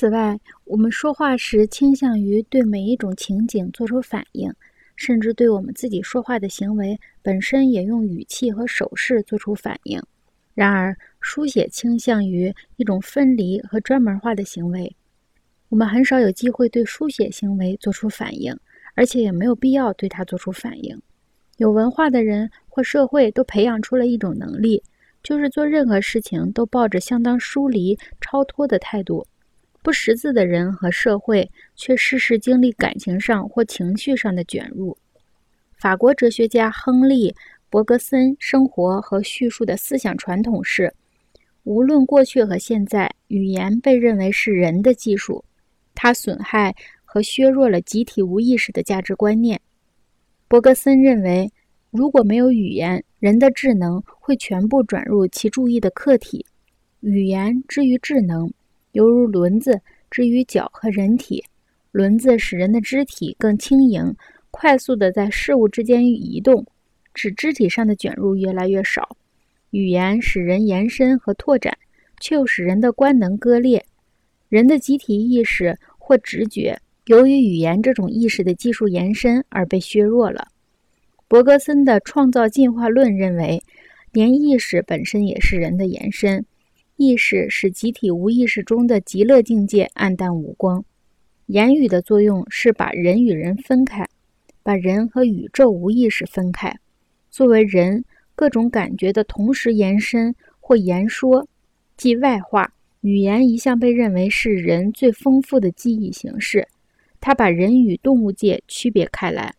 此外，我们说话时倾向于对每一种情景做出反应，甚至对我们自己说话的行为本身也用语气和手势做出反应。然而，书写倾向于一种分离和专门化的行为。我们很少有机会对书写行为做出反应，而且也没有必要对它做出反应。有文化的人或社会都培养出了一种能力，就是做任何事情都抱着相当疏离、超脱的态度。不识字的人和社会却事事经历感情上或情绪上的卷入。法国哲学家亨利·伯格森生活和叙述的思想传统是：无论过去和现在，语言被认为是人的技术。它损害和削弱了集体无意识的价值观念。伯格森认为，如果没有语言，人的智能会全部转入其注意的客体。语言之于智能，犹如轮子之于脚和人体。轮子使人的肢体更轻盈，快速地在事物之间移动，使肢体上的卷入越来越少。语言使人延伸和拓展，却又使人的官能割裂。人的集体意识。或直觉，由于语言这种意识的技术延伸而被削弱了。伯格森的创造进化论认为，连意识本身也是人的延伸。意识使集体无意识中的极乐境界暗淡无光。言语的作用是把人与人分开，把人和宇宙无意识分开。作为人各种感觉的同时延伸或言说，即外化。语言一向被认为是人最丰富的记忆形式，它把人与动物界区别开来。